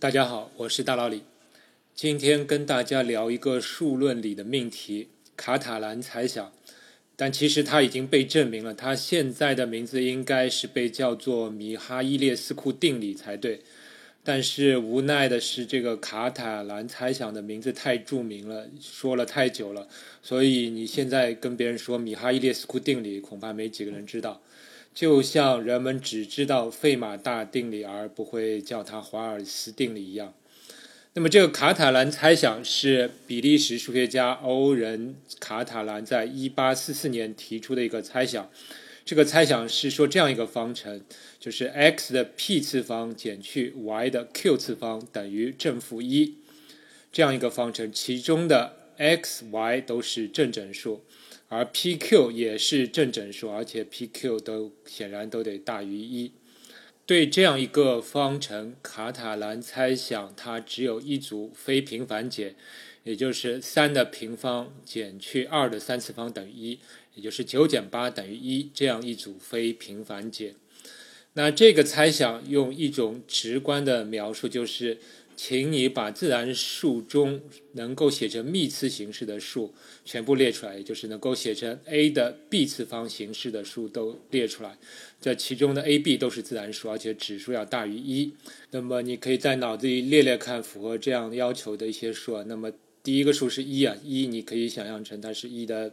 大家好，我是大老李。今天跟大家聊一个数论里的命题——卡塔兰猜想。但其实它已经被证明了，它现在的名字应该是被叫做米哈伊列斯库定理才对。但是无奈的是，这个卡塔兰猜想的名字太著名了，说了太久了，所以你现在跟别人说米哈伊列斯库定理，恐怕没几个人知道。就像人们只知道费马大定理而不会叫它华尔兹定理一样，那么这个卡塔兰猜想是比利时数学家欧仁卡塔兰在1844年提出的一个猜想。这个猜想是说这样一个方程，就是 x 的 p 次方减去 y 的 q 次方等于正负一，这样一个方程，其中的 x、y 都是正整数。而 p、q 也是正整数，而且 p、q 都显然都得大于一。对这样一个方程，卡塔兰猜想它只有一组非平凡解，也就是三的平方减去二的三次方等于一，也就是九减八等于一这样一组非平凡解。那这个猜想用一种直观的描述就是。请你把自然数中能够写成幂次形式的数全部列出来，也就是能够写成 a 的 b 次方形式的数都列出来。这其中的 a、b 都是自然数，而且指数要大于一。那么你可以在脑子里列列看，符合这样要求的一些数啊。那么第一个数是一啊，一你可以想象成它是一的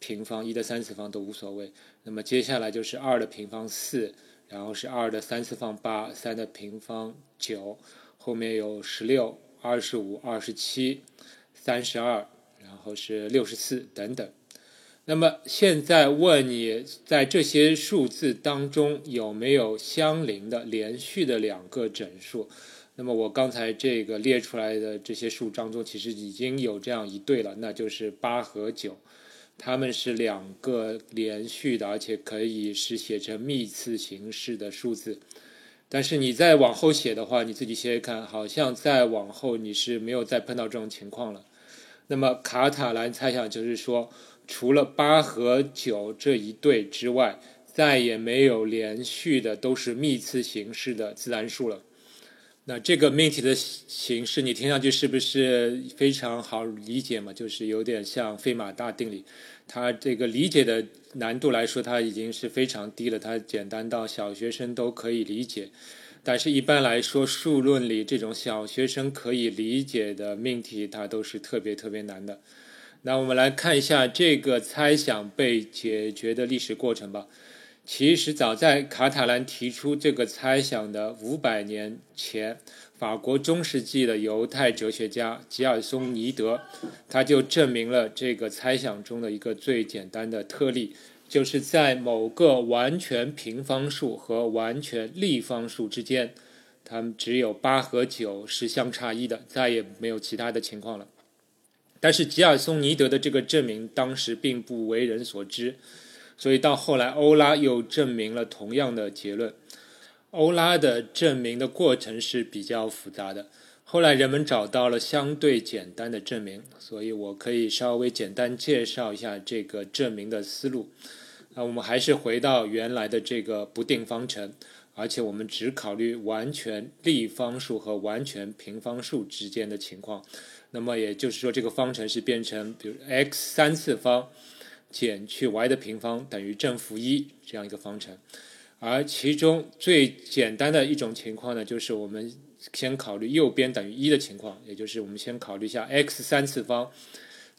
平方，一的三次方都无所谓。那么接下来就是二的平方四，然后是二的三次方八，三的平方九。后面有十六、二十五、二十七、三十二，然后是六十四等等。那么现在问你在这些数字当中有没有相邻的连续的两个整数？那么我刚才这个列出来的这些数当中，其实已经有这样一对了，那就是八和九，它们是两个连续的，而且可以是写成幂次形式的数字。但是你再往后写的话，你自己写写看，好像再往后你是没有再碰到这种情况了。那么卡塔兰猜想就是说，除了八和九这一对之外，再也没有连续的都是幂次形式的自然数了。那这个命题的形式，你听上去是不是非常好理解嘛？就是有点像费马大定理。它这个理解的难度来说，它已经是非常低了。它简单到小学生都可以理解。但是，一般来说，数论里这种小学生可以理解的命题，它都是特别特别难的。那我们来看一下这个猜想被解决的历史过程吧。其实早在卡塔兰提出这个猜想的五百年前，法国中世纪的犹太哲学家吉尔松尼德，他就证明了这个猜想中的一个最简单的特例，就是在某个完全平方数和完全立方数之间，它们只有八和九是相差一的，再也没有其他的情况了。但是吉尔松尼德的这个证明当时并不为人所知。所以到后来，欧拉又证明了同样的结论。欧拉的证明的过程是比较复杂的。后来人们找到了相对简单的证明，所以我可以稍微简单介绍一下这个证明的思路。那我们还是回到原来的这个不定方程，而且我们只考虑完全立方数和完全平方数之间的情况。那么也就是说，这个方程是变成比如 x 三次方。减去 y 的平方等于正负一这样一个方程，而其中最简单的一种情况呢，就是我们先考虑右边等于一的情况，也就是我们先考虑一下 x 三次方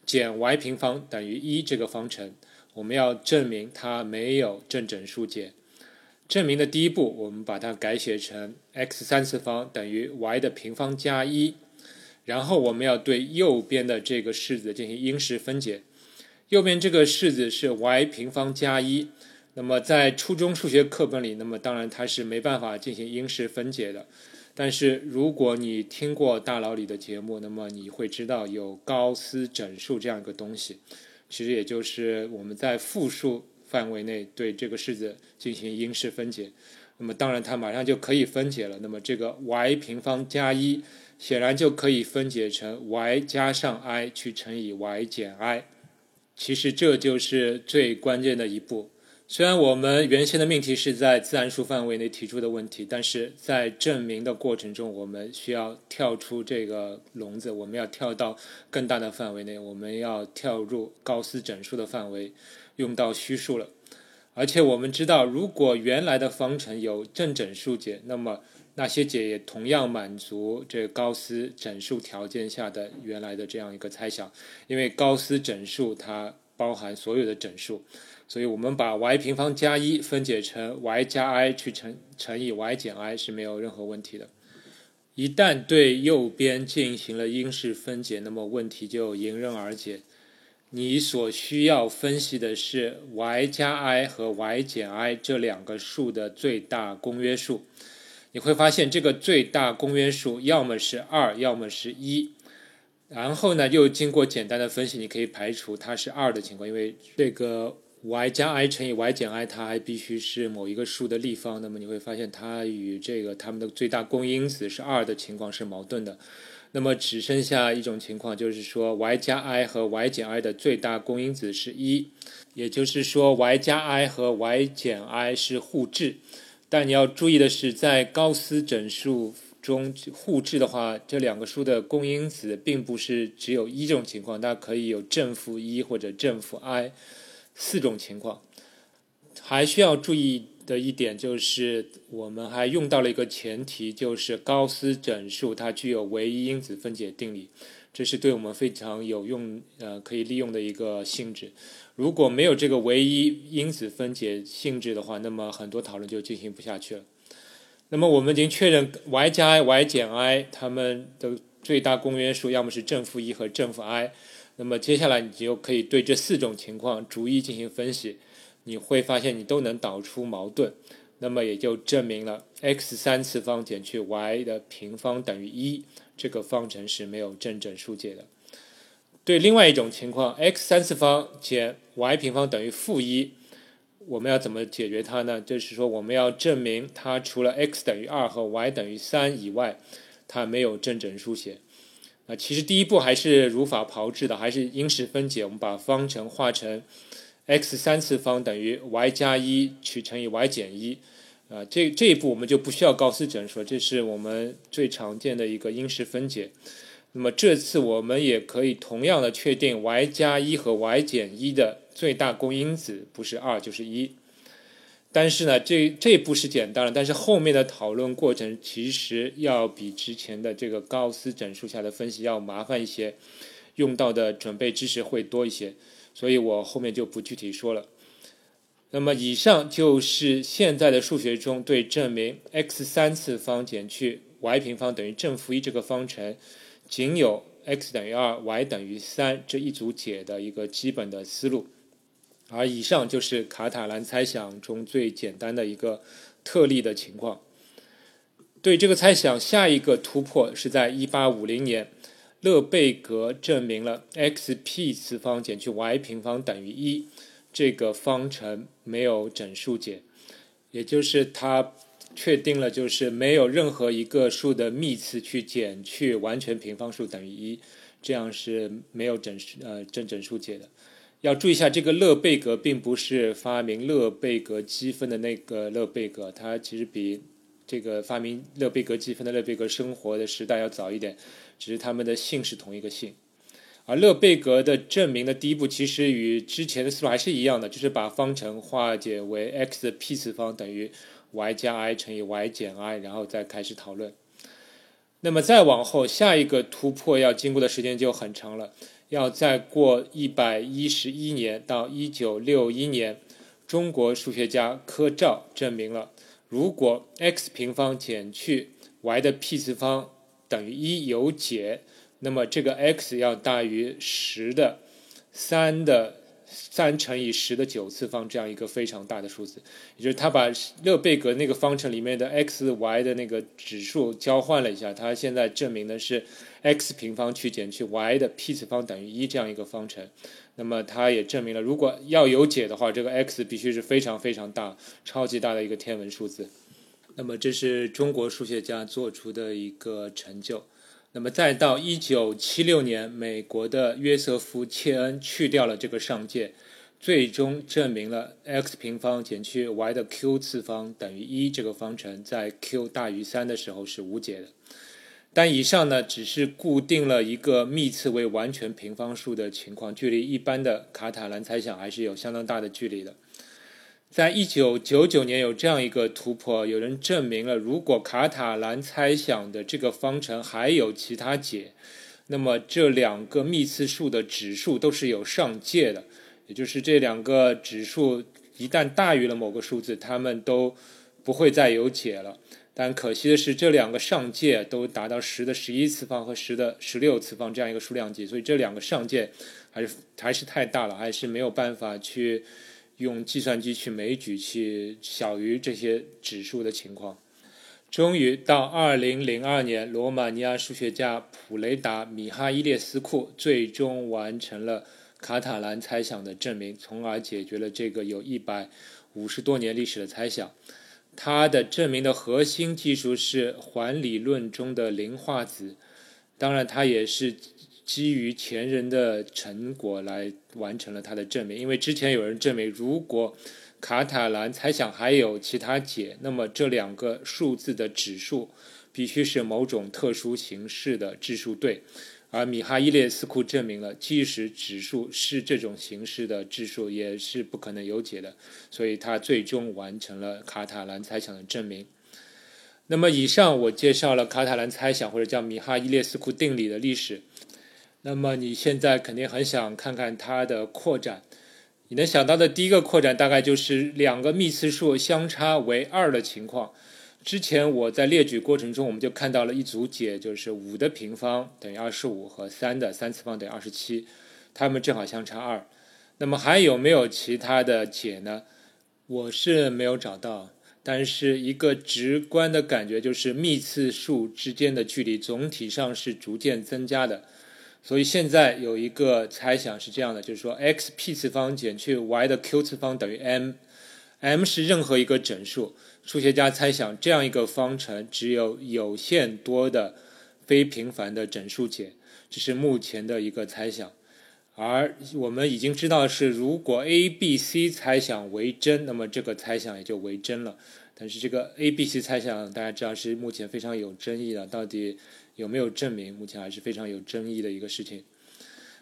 减 y 平方等于一这个方程，我们要证明它没有正整数解。证明的第一步，我们把它改写成 x 三次方等于 y 的平方加一，然后我们要对右边的这个式子进行因式分解。右边这个式子是 y 平方加一，那么在初中数学课本里，那么当然它是没办法进行因式分解的。但是如果你听过大佬里的节目，那么你会知道有高斯整数这样一个东西，其实也就是我们在复数范围内对这个式子进行因式分解，那么当然它马上就可以分解了。那么这个 y 平方加一显然就可以分解成 y 加上 i 去乘以 y 减 i。其实这就是最关键的一步，虽然我们原先的命题是在自然数范围内提出的问题，但是在证明的过程中，我们需要跳出这个笼子，我们要跳到更大的范围内，我们要跳入高斯整数的范围，用到虚数了。而且我们知道，如果原来的方程有正整数解，那么那些解也同样满足这高斯整数条件下的原来的这样一个猜想，因为高斯整数它包含所有的整数。所以我们把 y 平方加一分解成 y 加 i 去乘乘以 y 减 i 是没有任何问题的。一旦对右边进行了因式分解，那么问题就迎刃而解。你所需要分析的是 y 加 i 和 y 减 i 这两个数的最大公约数。你会发现这个最大公约数要么是二，要么是一。然后呢，又经过简单的分析，你可以排除它是二的情况，因为这个。y 加 i 乘以 y 减 i，它还必须是某一个数的立方，那么你会发现它与这个它们的最大公因子是二的情况是矛盾的。那么只剩下一种情况，就是说 y 加 i 和 y 减 i 的最大公因子是一，也就是说 y 加 i 和 y 减 i 是互质。但你要注意的是，在高斯整数中互质的话，这两个数的公因子并不是只有一种情况，它可以有正负一或者正负 i。四种情况，还需要注意的一点就是，我们还用到了一个前提，就是高斯整数它具有唯一因子分解定理，这是对我们非常有用，呃，可以利用的一个性质。如果没有这个唯一因子分解性质的话，那么很多讨论就进行不下去了。那么我们已经确认 y 加 i、y 减 i 它们的最大公约数要么是正负一和正负 i。那么接下来你就可以对这四种情况逐一进行分析，你会发现你都能导出矛盾，那么也就证明了 x 三次方减去 y 的平方等于一这个方程是没有正整数解的。对另外一种情况，x 三次方减 y 平方等于负一，我们要怎么解决它呢？就是说我们要证明它除了 x 等于二和 y 等于三以外，它没有正整数解。啊，其实第一步还是如法炮制的，还是因式分解。我们把方程化成 x 三次方等于 y 加一去乘以 y 减一。啊，这这一步我们就不需要高斯整数，这是我们最常见的一个因式分解。那么这次我们也可以同样的确定 y 加一和 y 减一的最大公因子不是二就是一。但是呢，这这一步是简单了，但是后面的讨论过程其实要比之前的这个高斯整数下的分析要麻烦一些，用到的准备知识会多一些，所以我后面就不具体说了。那么以上就是现在的数学中对证明 x 三次方减去 y 平方等于正负一这个方程仅有 x 等于二 y 等于三这一组解的一个基本的思路。而以上就是卡塔兰猜想中最简单的一个特例的情况。对这个猜想，下一个突破是在1850年，勒贝格证明了 x_p 次方减去 y 平方等于一这个方程没有整数解，也就是他确定了就是没有任何一个数的幂次去减去完全平方数等于一，这样是没有整数呃正整数解的。要注意一下，这个勒贝格并不是发明勒贝格积分的那个勒贝格，他其实比这个发明勒贝格积分的勒贝格生活的时代要早一点，只是他们的姓是同一个姓。而勒贝格的证明的第一步其实与之前的思路还是一样的，就是把方程化解为 x 的 p 次方等于 y 加 i 乘以 y 减 i，然后再开始讨论。那么再往后，下一个突破要经过的时间就很长了。要再过一百一十一年到一九六一年，中国数学家柯照证明了，如果 x 平方减去 y 的 p 次方等于一有解，那么这个 x 要大于十的三的。三乘以十的九次方这样一个非常大的数字，也就是他把勒贝格那个方程里面的 x、y 的那个指数交换了一下，他现在证明的是 x 平方去减去 y 的 p 次方等于一这样一个方程。那么他也证明了，如果要有解的话，这个 x 必须是非常非常大、超级大的一个天文数字。那么这是中国数学家做出的一个成就。那么再到一九七六年，美国的约瑟夫·切恩去掉了这个上界，最终证明了 x 平方减去 y 的 q 次方等于一这个方程在 q 大于三的时候是无解的。但以上呢，只是固定了一个幂次为完全平方数的情况，距离一般的卡塔兰猜想还是有相当大的距离的。在一九九九年有这样一个突破，有人证明了，如果卡塔兰猜想的这个方程还有其他解，那么这两个幂次数的指数都是有上界的，也就是这两个指数一旦大于了某个数字，它们都不会再有解了。但可惜的是，这两个上界都达到十的十一次方和十的十六次方这样一个数量级，所以这两个上界还是还是太大了，还是没有办法去用计算机去枚举去小于这些指数的情况。终于到二零零二年，罗马尼亚数学家普雷达米哈伊列斯库最终完成了卡塔兰猜想的证明，从而解决了这个有一百五十多年历史的猜想。它的证明的核心技术是环理论中的零化子，当然，它也是基于前人的成果来完成了它的证明。因为之前有人证明，如果卡塔兰猜想还有其他解，那么这两个数字的指数必须是某种特殊形式的质数对。而米哈伊列斯库证明了，即使指数是这种形式的质数，也是不可能有解的。所以他最终完成了卡塔兰猜想的证明。那么，以上我介绍了卡塔兰猜想或者叫米哈伊列斯库定理的历史。那么，你现在肯定很想看看它的扩展。你能想到的第一个扩展，大概就是两个幂次数相差为二的情况。之前我在列举过程中，我们就看到了一组解，就是五的平方等于二十五和三的三次方等于二十七，它们正好相差二。那么还有没有其他的解呢？我是没有找到，但是一个直观的感觉就是幂次数之间的距离总体上是逐渐增加的。所以现在有一个猜想是这样的，就是说 x p 次方减去 y 的 q 次方等于 m，m 是任何一个整数。数学家猜想，这样一个方程只有有限多的非平凡的整数解，这是目前的一个猜想。而我们已经知道是，如果 A、B、C 猜想为真，那么这个猜想也就为真了。但是这个 A、B、C 猜想，大家知道是目前非常有争议的，到底有没有证明，目前还是非常有争议的一个事情。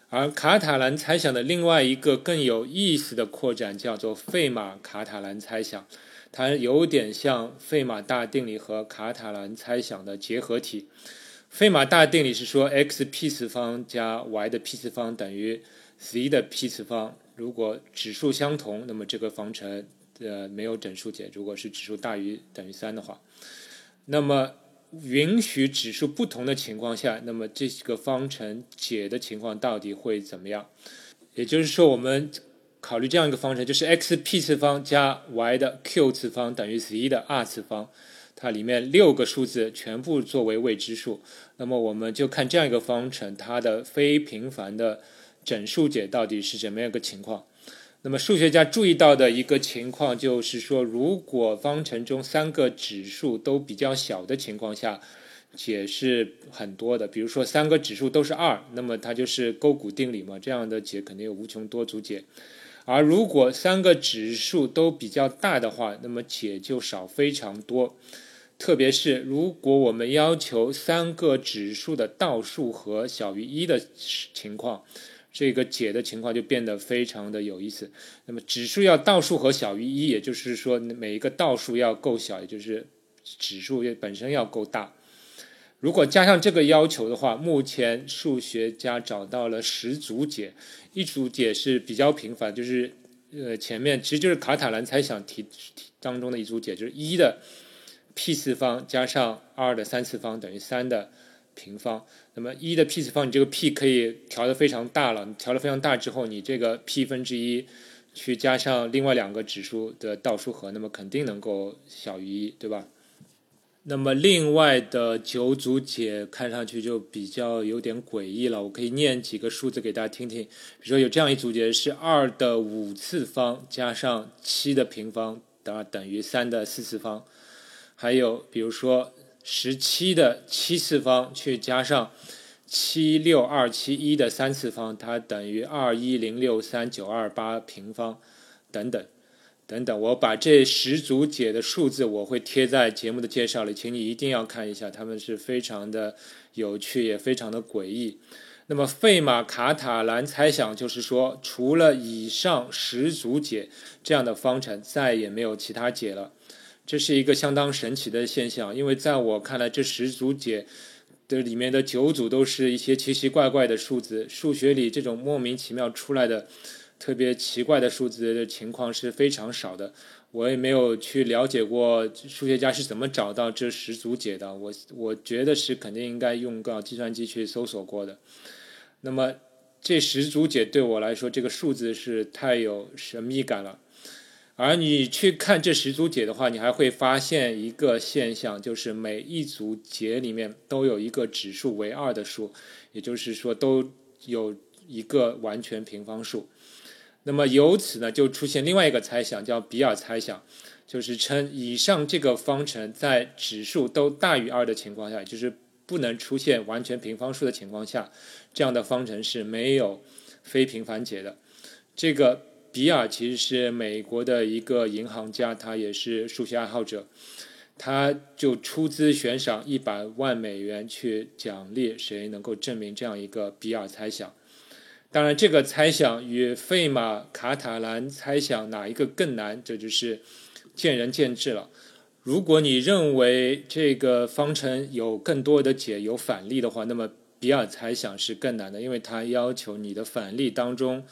而卡塔兰猜想的另外一个更有意思的扩展，叫做费马卡塔兰猜想。它有点像费马大定理和卡塔兰猜想的结合体。费马大定理是说，x p 次方加 y 的 p 次方等于 z 的 p 次方。如果指数相同，那么这个方程呃没有整数解；如果是指数大于等于三的话，那么允许指数不同的情况下，那么这个方程解的情况到底会怎么样？也就是说，我们。考虑这样一个方程，就是 x p 次方加 y 的 q 次方等于 z 的 r 次方，它里面六个数字全部作为未知数。那么我们就看这样一个方程，它的非平凡的整数解到底是怎么样一个情况。那么数学家注意到的一个情况就是说，如果方程中三个指数都比较小的情况下，解是很多的。比如说三个指数都是二，那么它就是勾股定理嘛，这样的解肯定有无穷多组解。而如果三个指数都比较大的话，那么解就少非常多。特别是如果我们要求三个指数的倒数和小于一的情况，这个解的情况就变得非常的有意思。那么指数要倒数和小于一，也就是说每一个倒数要够小，也就是指数本身要够大。如果加上这个要求的话，目前数学家找到了十组解，一组解是比较频繁，就是呃前面其实就是卡塔兰猜想题当中的一组解，就是一的 p 次方加上二的三次方等于三的平方。那么一的 p 次方，你这个 p 可以调的非常大了，你调的非常大之后，你这个 p 分之一去加上另外两个指数的倒数和，那么肯定能够小于一，对吧？那么另外的九组解看上去就比较有点诡异了，我可以念几个数字给大家听听。比如说有这样一组解是二的五次方加上七的平方等等于三的四次方，还有比如说十七的七次方去加上七六二七一的三次方，它等于二一零六三九二八平方，等等，等等。我把这十组解的数字我会贴在节目的介绍里，请你一定要看一下，它们是非常的有趣，也非常的诡异。那么费马卡塔兰猜想就是说，除了以上十组解这样的方程，再也没有其他解了。这是一个相当神奇的现象，因为在我看来，这十组解。的里面的九组都是一些奇奇怪怪的数字，数学里这种莫名其妙出来的特别奇怪的数字的情况是非常少的。我也没有去了解过数学家是怎么找到这十组解的，我我觉得是肯定应该用个计算机去搜索过的。那么这十组解对我来说，这个数字是太有神秘感了。而你去看这十组解的话，你还会发现一个现象，就是每一组解里面都有一个指数为二的数，也就是说都有一个完全平方数。那么由此呢，就出现另外一个猜想，叫比尔猜想，就是称以上这个方程在指数都大于二的情况下，就是不能出现完全平方数的情况下，这样的方程是没有非平凡解的。这个。比尔其实是美国的一个银行家，他也是数学爱好者，他就出资悬赏一百万美元去奖励谁能够证明这样一个比尔猜想。当然，这个猜想与费马卡塔兰猜想哪一个更难，这就是见仁见智了。如果你认为这个方程有更多的解有反例的话，那么比尔猜想是更难的，因为它要求你的反例当中。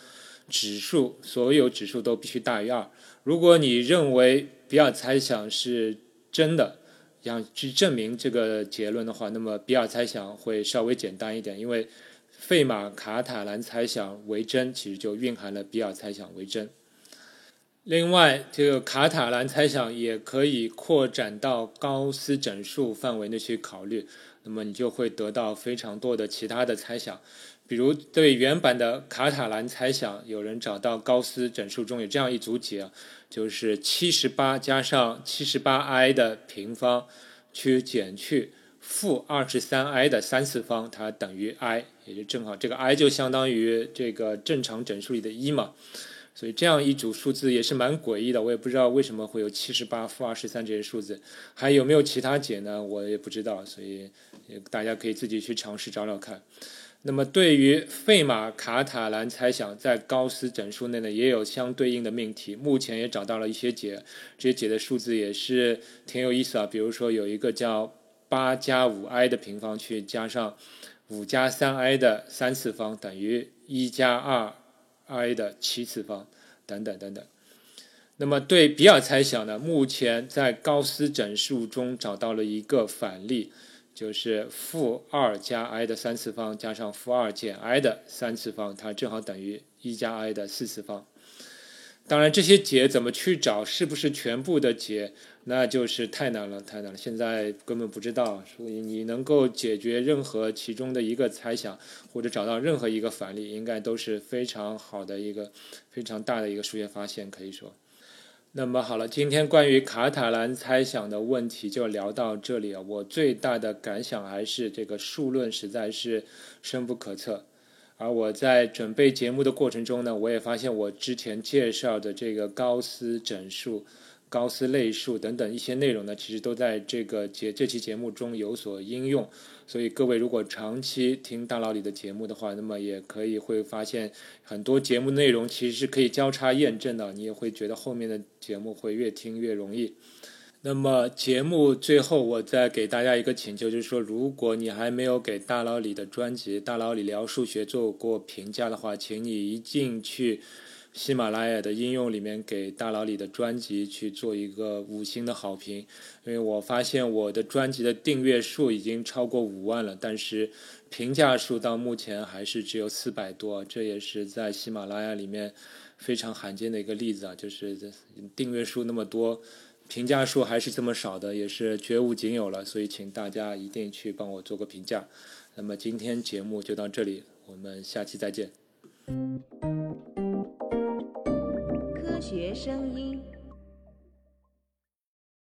指数所有指数都必须大于二。如果你认为比尔猜想是真的，想去证明这个结论的话，那么比尔猜想会稍微简单一点，因为费马卡塔兰猜想为真，其实就蕴含了比尔猜想为真。另外，这个卡塔兰猜想也可以扩展到高斯整数范围内去考虑，那么你就会得到非常多的其他的猜想。比如对原版的卡塔兰猜想，有人找到高斯整数中有这样一组解，就是七十八加上七十八 i 的平方，去减去负二十三 i 的三次方，它等于 i，也就正好这个 i 就相当于这个正常整数里的一嘛。所以这样一组数字也是蛮诡异的，我也不知道为什么会有七十八、负二十三这些数字，还有没有其他解呢？我也不知道，所以大家可以自己去尝试找找看。那么，对于费马卡塔兰猜想，在高斯整数内呢，也有相对应的命题。目前也找到了一些解，这些解的数字也是挺有意思啊。比如说，有一个叫八加五 i 的平方，去加上五加三 i 的三次方，等于一加二 i 的七次方，等等等等。那么，对比尔猜想呢，目前在高斯整数中找到了一个反例。就是负二加 i 的三次方加上负二减 i 的三次方，它正好等于一加 i 的四次方。当然，这些解怎么去找，是不是全部的解，那就是太难了，太难了。现在根本不知道，所以你能够解决任何其中的一个猜想，或者找到任何一个反例，应该都是非常好的一个非常大的一个数学发现，可以说。那么好了，今天关于卡塔兰猜想的问题就聊到这里啊。我最大的感想还是这个数论实在是深不可测。而我在准备节目的过程中呢，我也发现我之前介绍的这个高斯整数。高斯类数等等一些内容呢，其实都在这个节这期节目中有所应用。所以各位如果长期听大佬里的节目的话，那么也可以会发现很多节目内容其实是可以交叉验证的，你也会觉得后面的节目会越听越容易。那么节目最后我再给大家一个请求，就是说如果你还没有给大佬李的专辑《大佬李聊数学》做过评价的话，请你一进去。喜马拉雅的应用里面给大佬里的专辑去做一个五星的好评，因为我发现我的专辑的订阅数已经超过五万了，但是评价数到目前还是只有四百多，这也是在喜马拉雅里面非常罕见的一个例子啊，就是订阅数那么多，评价数还是这么少的，也是绝无仅有了，所以请大家一定去帮我做个评价。那么今天节目就到这里，我们下期再见。学声音。